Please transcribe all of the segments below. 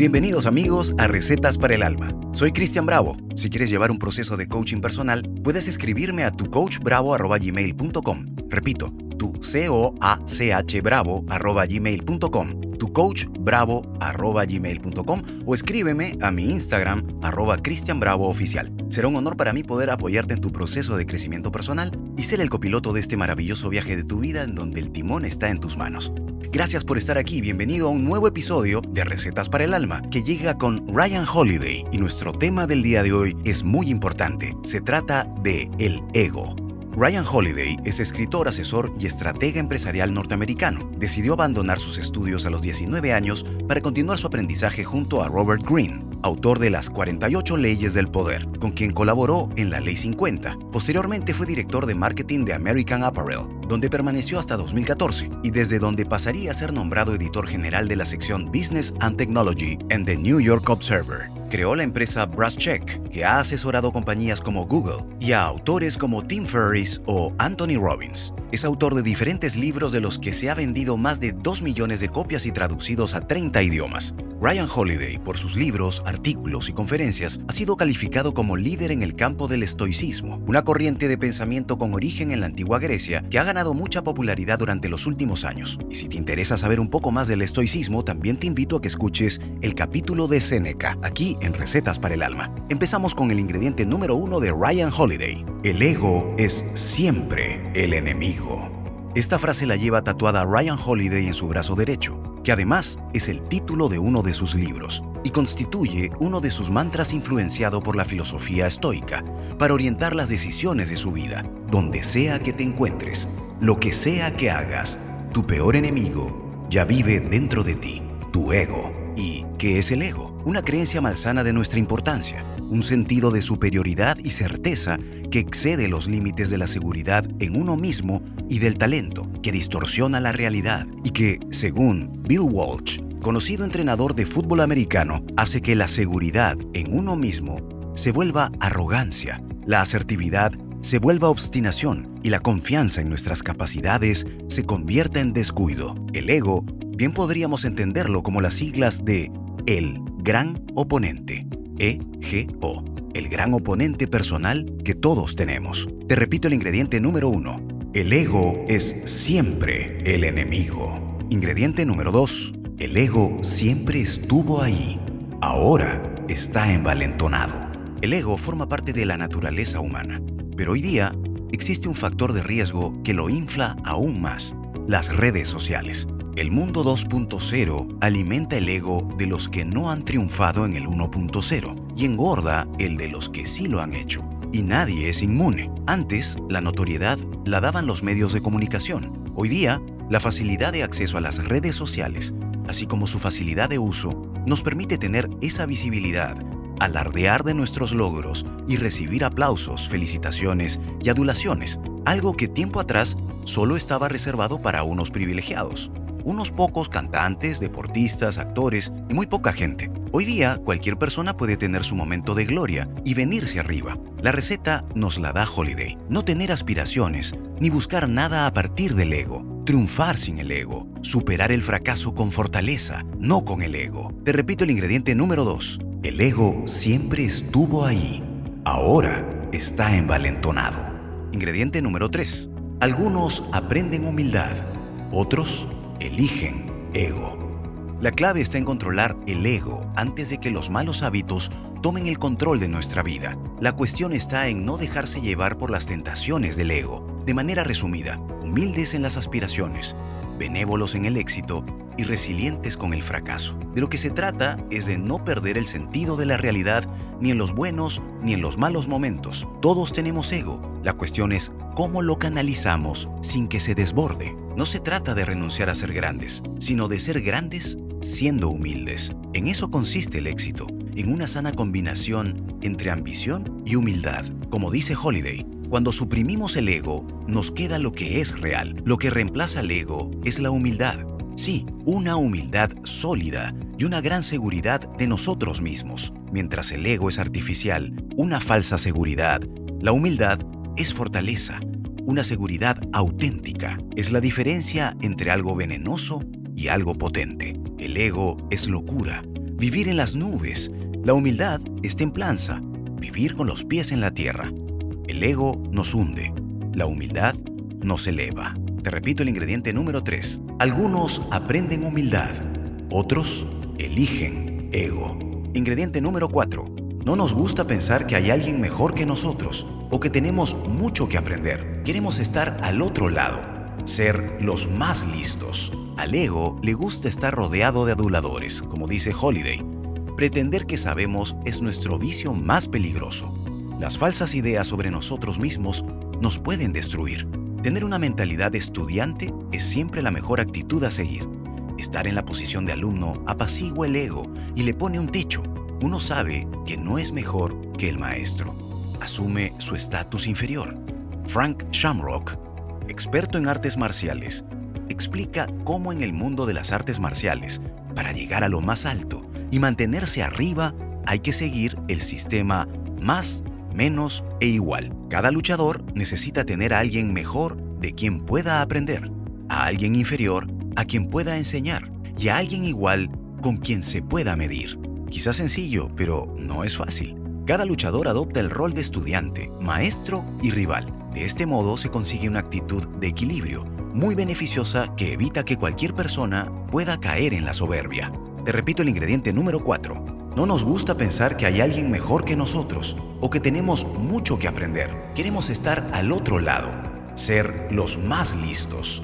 Bienvenidos amigos a Recetas para el Alma. Soy Cristian Bravo. Si quieres llevar un proceso de coaching personal, puedes escribirme a tucoachbravo.gmail.com. Repito, tu c o a c h bravo@gmail.com tucoachbravo.gmail.com o escríbeme a mi Instagram arroba cristianbravooficial. Será un honor para mí poder apoyarte en tu proceso de crecimiento personal y ser el copiloto de este maravilloso viaje de tu vida en donde el timón está en tus manos. Gracias por estar aquí, bienvenido a un nuevo episodio de Recetas para el Alma que llega con Ryan Holiday y nuestro tema del día de hoy es muy importante. Se trata de el ego. Ryan Holiday es escritor, asesor y estratega empresarial norteamericano. Decidió abandonar sus estudios a los 19 años para continuar su aprendizaje junto a Robert Greene, autor de las 48 leyes del poder, con quien colaboró en la Ley 50. Posteriormente fue director de marketing de American Apparel, donde permaneció hasta 2014 y desde donde pasaría a ser nombrado editor general de la sección Business and Technology en The New York Observer. Creó la empresa Brasscheck, que ha asesorado compañías como Google y a autores como Tim Ferriss o Anthony Robbins. Es autor de diferentes libros de los que se ha vendido más de 2 millones de copias y traducidos a 30 idiomas. Ryan Holiday, por sus libros, artículos y conferencias, ha sido calificado como líder en el campo del estoicismo, una corriente de pensamiento con origen en la antigua Grecia que ha ganado mucha popularidad durante los últimos años. Y si te interesa saber un poco más del estoicismo, también te invito a que escuches el capítulo de Seneca, aquí en Recetas para el Alma. Empezamos con el ingrediente número uno de Ryan Holiday. El ego es siempre el enemigo. Esta frase la lleva tatuada Ryan Holiday en su brazo derecho que además es el título de uno de sus libros y constituye uno de sus mantras influenciado por la filosofía estoica para orientar las decisiones de su vida, donde sea que te encuentres, lo que sea que hagas, tu peor enemigo ya vive dentro de ti, tu ego. ¿Y qué es el ego? Una creencia malsana de nuestra importancia, un sentido de superioridad y certeza que excede los límites de la seguridad en uno mismo y del talento, que distorsiona la realidad y que, según Bill Walsh, conocido entrenador de fútbol americano, hace que la seguridad en uno mismo se vuelva arrogancia, la asertividad se vuelva obstinación y la confianza en nuestras capacidades se convierta en descuido. El ego bien podríamos entenderlo como las siglas de el gran oponente. EGO, el gran oponente personal que todos tenemos. Te repito el ingrediente número uno. El ego es siempre el enemigo. Ingrediente número dos. El ego siempre estuvo ahí. Ahora está envalentonado. El ego forma parte de la naturaleza humana, pero hoy día existe un factor de riesgo que lo infla aún más, las redes sociales. El mundo 2.0 alimenta el ego de los que no han triunfado en el 1.0 y engorda el de los que sí lo han hecho. Y nadie es inmune. Antes, la notoriedad la daban los medios de comunicación. Hoy día, la facilidad de acceso a las redes sociales, así como su facilidad de uso, nos permite tener esa visibilidad, alardear de nuestros logros y recibir aplausos, felicitaciones y adulaciones, algo que tiempo atrás solo estaba reservado para unos privilegiados unos pocos cantantes, deportistas, actores y muy poca gente. Hoy día cualquier persona puede tener su momento de gloria y venirse arriba. La receta nos la da Holiday. No tener aspiraciones, ni buscar nada a partir del ego. Triunfar sin el ego. Superar el fracaso con fortaleza, no con el ego. Te repito el ingrediente número 2. El ego siempre estuvo ahí. Ahora está envalentonado. Ingrediente número 3. Algunos aprenden humildad, otros eligen ego. La clave está en controlar el ego antes de que los malos hábitos tomen el control de nuestra vida. La cuestión está en no dejarse llevar por las tentaciones del ego. De manera resumida, humildes en las aspiraciones, benévolos en el éxito y resilientes con el fracaso. De lo que se trata es de no perder el sentido de la realidad ni en los buenos ni en los malos momentos. Todos tenemos ego. La cuestión es cómo lo canalizamos sin que se desborde. No se trata de renunciar a ser grandes, sino de ser grandes siendo humildes. En eso consiste el éxito, en una sana combinación entre ambición y humildad. Como dice Holiday, cuando suprimimos el ego, nos queda lo que es real. Lo que reemplaza el ego es la humildad. Sí, una humildad sólida y una gran seguridad de nosotros mismos. Mientras el ego es artificial, una falsa seguridad, la humildad es fortaleza, una seguridad auténtica. Es la diferencia entre algo venenoso y algo potente. El ego es locura, vivir en las nubes. La humildad es templanza, vivir con los pies en la tierra. El ego nos hunde, la humildad nos eleva. Te repito el ingrediente número 3. Algunos aprenden humildad, otros eligen ego. Ingrediente número 4. No nos gusta pensar que hay alguien mejor que nosotros o que tenemos mucho que aprender. Queremos estar al otro lado, ser los más listos. Al ego le gusta estar rodeado de aduladores, como dice Holiday. Pretender que sabemos es nuestro vicio más peligroso. Las falsas ideas sobre nosotros mismos nos pueden destruir. Tener una mentalidad estudiante es siempre la mejor actitud a seguir. Estar en la posición de alumno apacigua el ego y le pone un techo. Uno sabe que no es mejor que el maestro. Asume su estatus inferior. Frank Shamrock, experto en artes marciales, explica cómo en el mundo de las artes marciales, para llegar a lo más alto y mantenerse arriba, hay que seguir el sistema más menos e igual. Cada luchador necesita tener a alguien mejor de quien pueda aprender, a alguien inferior a quien pueda enseñar y a alguien igual con quien se pueda medir. Quizás sencillo, pero no es fácil. Cada luchador adopta el rol de estudiante, maestro y rival. De este modo se consigue una actitud de equilibrio muy beneficiosa que evita que cualquier persona pueda caer en la soberbia. Te repito el ingrediente número 4. No nos gusta pensar que hay alguien mejor que nosotros o que tenemos mucho que aprender. Queremos estar al otro lado, ser los más listos.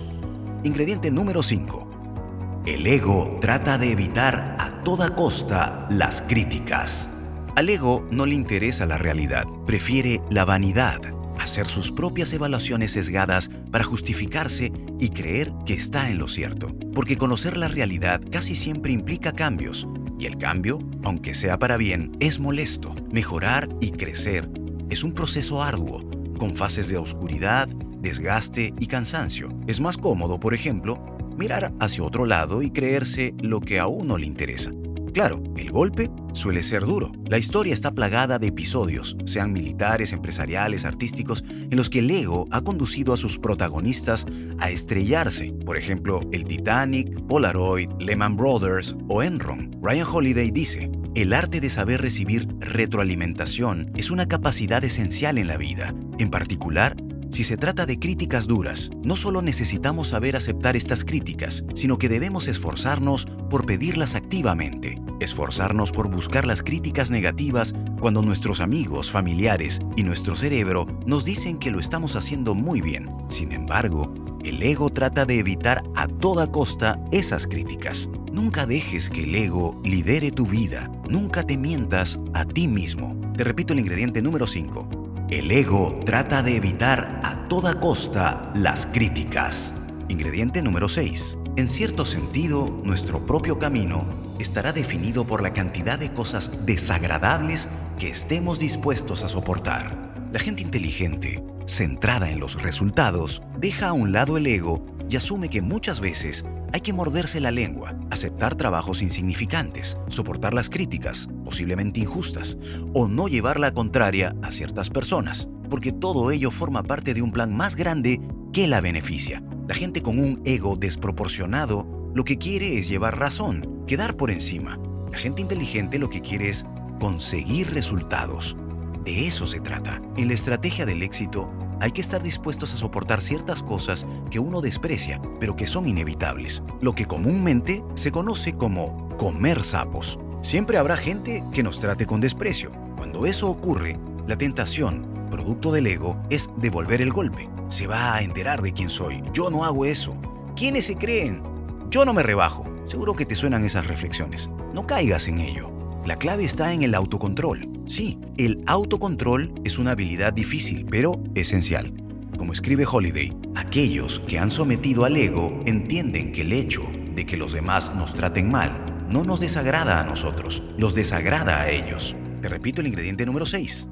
Ingrediente número 5. El ego trata de evitar a toda costa las críticas. Al ego no le interesa la realidad, prefiere la vanidad, hacer sus propias evaluaciones sesgadas para justificarse y creer que está en lo cierto. Porque conocer la realidad casi siempre implica cambios, y el cambio, aunque sea para bien, es molesto. Mejorar y crecer es un proceso arduo, con fases de oscuridad, desgaste y cansancio. Es más cómodo, por ejemplo, mirar hacia otro lado y creerse lo que a uno le interesa. Claro, el golpe suele ser duro. La historia está plagada de episodios, sean militares, empresariales, artísticos, en los que el ego ha conducido a sus protagonistas a estrellarse. Por ejemplo, el Titanic, Polaroid, Lehman Brothers o Enron. Ryan Holiday dice, el arte de saber recibir retroalimentación es una capacidad esencial en la vida, en particular si se trata de críticas duras, no solo necesitamos saber aceptar estas críticas, sino que debemos esforzarnos por pedirlas activamente, esforzarnos por buscar las críticas negativas cuando nuestros amigos, familiares y nuestro cerebro nos dicen que lo estamos haciendo muy bien. Sin embargo, el ego trata de evitar a toda costa esas críticas. Nunca dejes que el ego lidere tu vida. Nunca te mientas a ti mismo. Te repito el ingrediente número 5. El ego trata de evitar a toda costa las críticas. Ingrediente número 6. En cierto sentido, nuestro propio camino estará definido por la cantidad de cosas desagradables que estemos dispuestos a soportar. La gente inteligente, centrada en los resultados, deja a un lado el ego y asume que muchas veces hay que morderse la lengua, aceptar trabajos insignificantes, soportar las críticas, posiblemente injustas, o no llevar la contraria a ciertas personas, porque todo ello forma parte de un plan más grande que la beneficia. La gente con un ego desproporcionado lo que quiere es llevar razón, quedar por encima. La gente inteligente lo que quiere es conseguir resultados. De eso se trata. En la estrategia del éxito hay que estar dispuestos a soportar ciertas cosas que uno desprecia, pero que son inevitables, lo que comúnmente se conoce como comer sapos. Siempre habrá gente que nos trate con desprecio. Cuando eso ocurre, la tentación, producto del ego, es devolver el golpe. Se va a enterar de quién soy. Yo no hago eso. ¿Quiénes se creen? Yo no me rebajo. Seguro que te suenan esas reflexiones. No caigas en ello. La clave está en el autocontrol. Sí, el autocontrol es una habilidad difícil, pero esencial. Como escribe Holiday, aquellos que han sometido al ego entienden que el hecho de que los demás nos traten mal no nos desagrada a nosotros, los desagrada a ellos. Te repito el ingrediente número 6.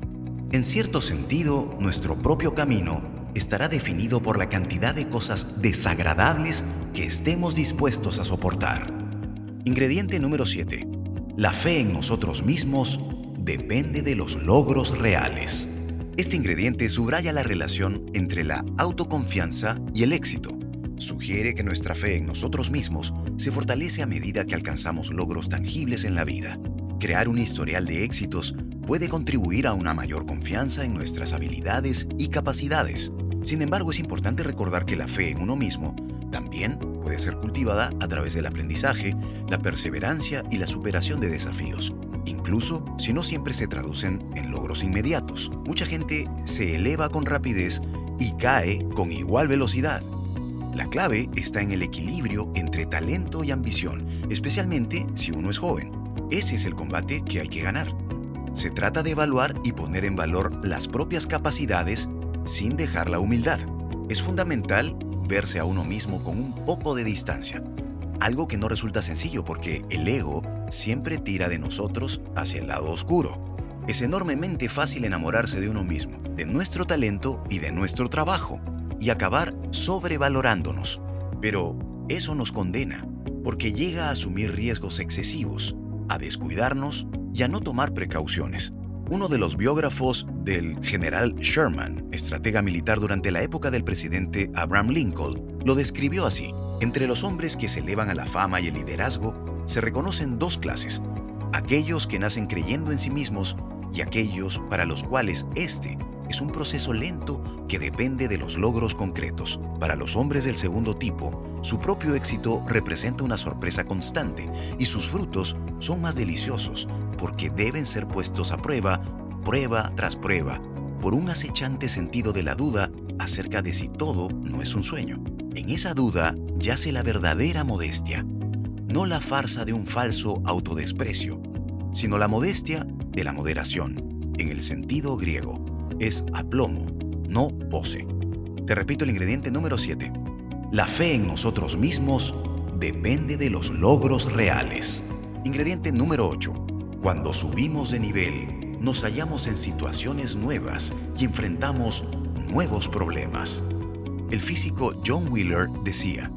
En cierto sentido, nuestro propio camino estará definido por la cantidad de cosas desagradables que estemos dispuestos a soportar. Ingrediente número 7. La fe en nosotros mismos depende de los logros reales. Este ingrediente subraya la relación entre la autoconfianza y el éxito. sugiere que nuestra fe en nosotros mismos se fortalece a medida que alcanzamos logros tangibles en la vida. Crear un historial de éxitos puede contribuir a una mayor confianza en nuestras habilidades y capacidades. Sin embargo, es importante recordar que la fe en uno mismo también puede ser cultivada a través del aprendizaje, la perseverancia y la superación de desafíos, incluso si no siempre se traducen en logros inmediatos. Mucha gente se eleva con rapidez y cae con igual velocidad. La clave está en el equilibrio entre talento y ambición, especialmente si uno es joven. Ese es el combate que hay que ganar. Se trata de evaluar y poner en valor las propias capacidades sin dejar la humildad. Es fundamental verse a uno mismo con un poco de distancia, algo que no resulta sencillo porque el ego siempre tira de nosotros hacia el lado oscuro. Es enormemente fácil enamorarse de uno mismo, de nuestro talento y de nuestro trabajo, y acabar sobrevalorándonos. Pero eso nos condena, porque llega a asumir riesgos excesivos, a descuidarnos y a no tomar precauciones. Uno de los biógrafos del general Sherman, estratega militar durante la época del presidente Abraham Lincoln, lo describió así. Entre los hombres que se elevan a la fama y el liderazgo, se reconocen dos clases. Aquellos que nacen creyendo en sí mismos y aquellos para los cuales este es un proceso lento que depende de los logros concretos. Para los hombres del segundo tipo, su propio éxito representa una sorpresa constante y sus frutos son más deliciosos porque deben ser puestos a prueba, prueba tras prueba, por un acechante sentido de la duda acerca de si todo no es un sueño. En esa duda yace la verdadera modestia, no la farsa de un falso autodesprecio, sino la modestia de la moderación, en el sentido griego es aplomo, no pose. Te repito el ingrediente número 7. La fe en nosotros mismos depende de los logros reales. Ingrediente número 8. Cuando subimos de nivel, nos hallamos en situaciones nuevas y enfrentamos nuevos problemas. El físico John Wheeler decía,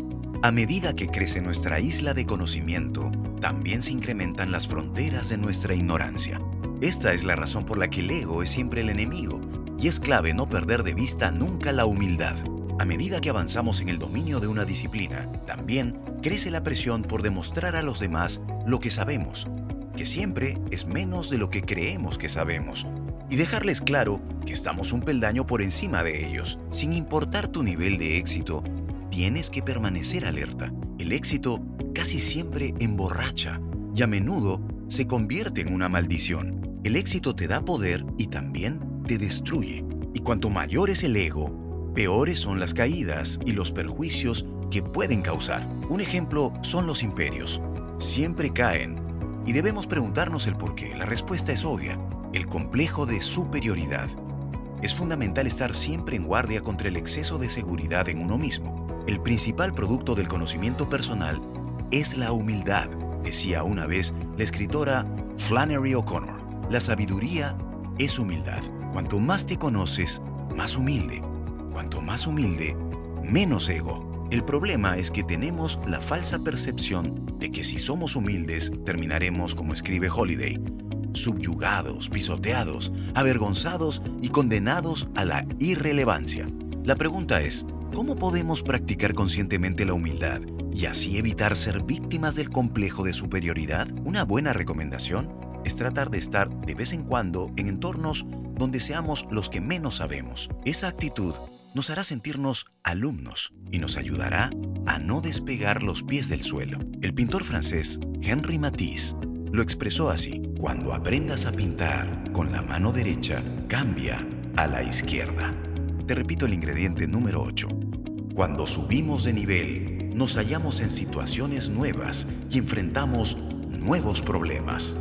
a medida que crece nuestra isla de conocimiento, también se incrementan las fronteras de nuestra ignorancia. Esta es la razón por la que el ego es siempre el enemigo, y es clave no perder de vista nunca la humildad. A medida que avanzamos en el dominio de una disciplina, también crece la presión por demostrar a los demás lo que sabemos, que siempre es menos de lo que creemos que sabemos, y dejarles claro que estamos un peldaño por encima de ellos. Sin importar tu nivel de éxito, tienes que permanecer alerta. El éxito casi siempre emborracha y a menudo se convierte en una maldición. El éxito te da poder y también te destruye. Y cuanto mayor es el ego, peores son las caídas y los perjuicios que pueden causar. Un ejemplo son los imperios. Siempre caen y debemos preguntarnos el por qué. La respuesta es obvia, el complejo de superioridad. Es fundamental estar siempre en guardia contra el exceso de seguridad en uno mismo. El principal producto del conocimiento personal es la humildad, decía una vez la escritora Flannery O'Connor. La sabiduría es humildad. Cuanto más te conoces, más humilde. Cuanto más humilde, menos ego. El problema es que tenemos la falsa percepción de que si somos humildes terminaremos, como escribe Holiday, subyugados, pisoteados, avergonzados y condenados a la irrelevancia. La pregunta es, ¿cómo podemos practicar conscientemente la humildad y así evitar ser víctimas del complejo de superioridad? Una buena recomendación es tratar de estar de vez en cuando en entornos donde seamos los que menos sabemos. Esa actitud nos hará sentirnos alumnos y nos ayudará a no despegar los pies del suelo. El pintor francés Henri Matisse lo expresó así, cuando aprendas a pintar con la mano derecha, cambia a la izquierda. Te repito el ingrediente número 8. Cuando subimos de nivel, nos hallamos en situaciones nuevas y enfrentamos nuevos problemas.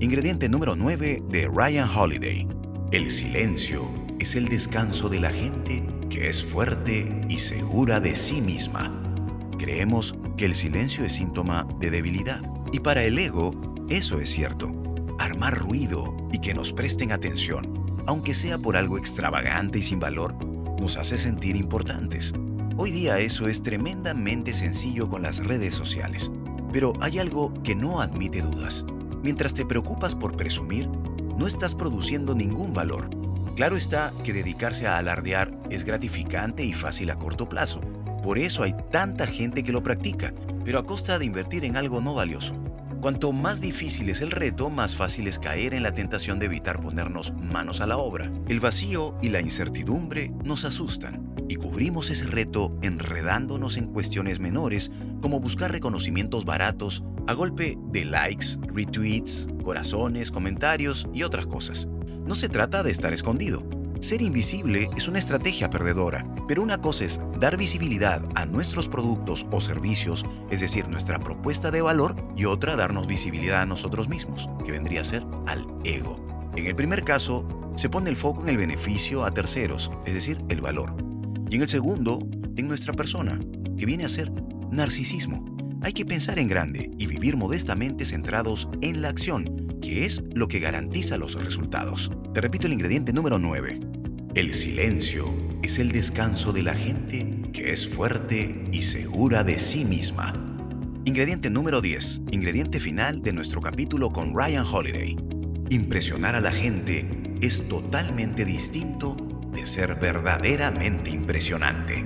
Ingrediente número 9 de Ryan Holiday. El silencio es el descanso de la gente que es fuerte y segura de sí misma. Creemos que el silencio es síntoma de debilidad. Y para el ego, eso es cierto. Armar ruido y que nos presten atención, aunque sea por algo extravagante y sin valor, nos hace sentir importantes. Hoy día eso es tremendamente sencillo con las redes sociales. Pero hay algo que no admite dudas. Mientras te preocupas por presumir, no estás produciendo ningún valor. Claro está que dedicarse a alardear es gratificante y fácil a corto plazo. Por eso hay tanta gente que lo practica, pero a costa de invertir en algo no valioso. Cuanto más difícil es el reto, más fácil es caer en la tentación de evitar ponernos manos a la obra. El vacío y la incertidumbre nos asustan y cubrimos ese reto enredándonos en cuestiones menores como buscar reconocimientos baratos a golpe de likes, retweets, corazones, comentarios y otras cosas. No se trata de estar escondido, ser invisible es una estrategia perdedora, pero una cosa es dar visibilidad a nuestros productos o servicios, es decir, nuestra propuesta de valor, y otra darnos visibilidad a nosotros mismos, que vendría a ser al ego. En el primer caso, se pone el foco en el beneficio a terceros, es decir, el valor. Y en el segundo, en nuestra persona, que viene a ser narcisismo. Hay que pensar en grande y vivir modestamente centrados en la acción, que es lo que garantiza los resultados. Te repito el ingrediente número 9. El silencio es el descanso de la gente que es fuerte y segura de sí misma. Ingrediente número 10. Ingrediente final de nuestro capítulo con Ryan Holiday. Impresionar a la gente es totalmente distinto de ser verdaderamente impresionante.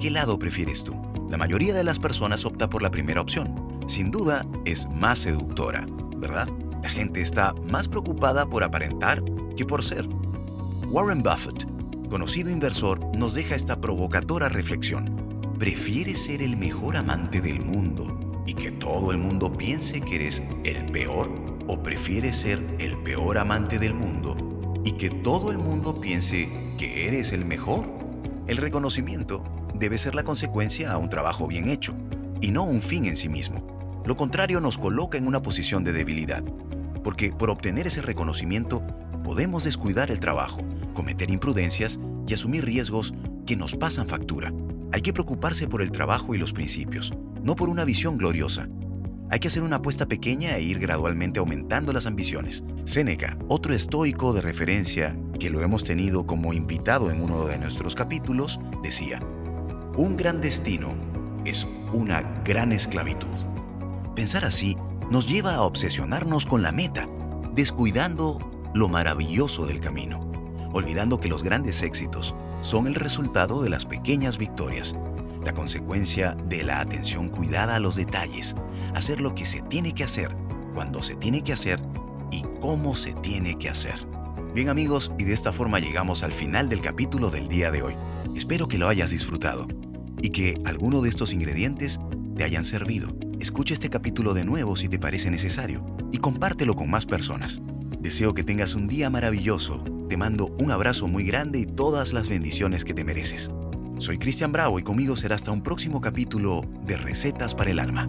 ¿Qué lado prefieres tú? La mayoría de las personas opta por la primera opción. Sin duda, es más seductora, ¿verdad? La gente está más preocupada por aparentar que por ser. Warren Buffett, conocido inversor, nos deja esta provocadora reflexión. ¿Prefieres ser el mejor amante del mundo y que todo el mundo piense que eres el peor? ¿O prefieres ser el peor amante del mundo y que todo el mundo piense que eres el mejor? El reconocimiento debe ser la consecuencia a un trabajo bien hecho y no un fin en sí mismo. Lo contrario nos coloca en una posición de debilidad, porque por obtener ese reconocimiento podemos descuidar el trabajo, cometer imprudencias y asumir riesgos que nos pasan factura. Hay que preocuparse por el trabajo y los principios, no por una visión gloriosa. Hay que hacer una apuesta pequeña e ir gradualmente aumentando las ambiciones. Séneca, otro estoico de referencia que lo hemos tenido como invitado en uno de nuestros capítulos, decía, un gran destino es una gran esclavitud. Pensar así nos lleva a obsesionarnos con la meta, descuidando lo maravilloso del camino, olvidando que los grandes éxitos son el resultado de las pequeñas victorias, la consecuencia de la atención cuidada a los detalles, hacer lo que se tiene que hacer, cuando se tiene que hacer y cómo se tiene que hacer. Bien amigos, y de esta forma llegamos al final del capítulo del día de hoy. Espero que lo hayas disfrutado y que alguno de estos ingredientes te hayan servido. Escucha este capítulo de nuevo si te parece necesario y compártelo con más personas. Deseo que tengas un día maravilloso. Te mando un abrazo muy grande y todas las bendiciones que te mereces. Soy Cristian Bravo y conmigo será hasta un próximo capítulo de Recetas para el Alma.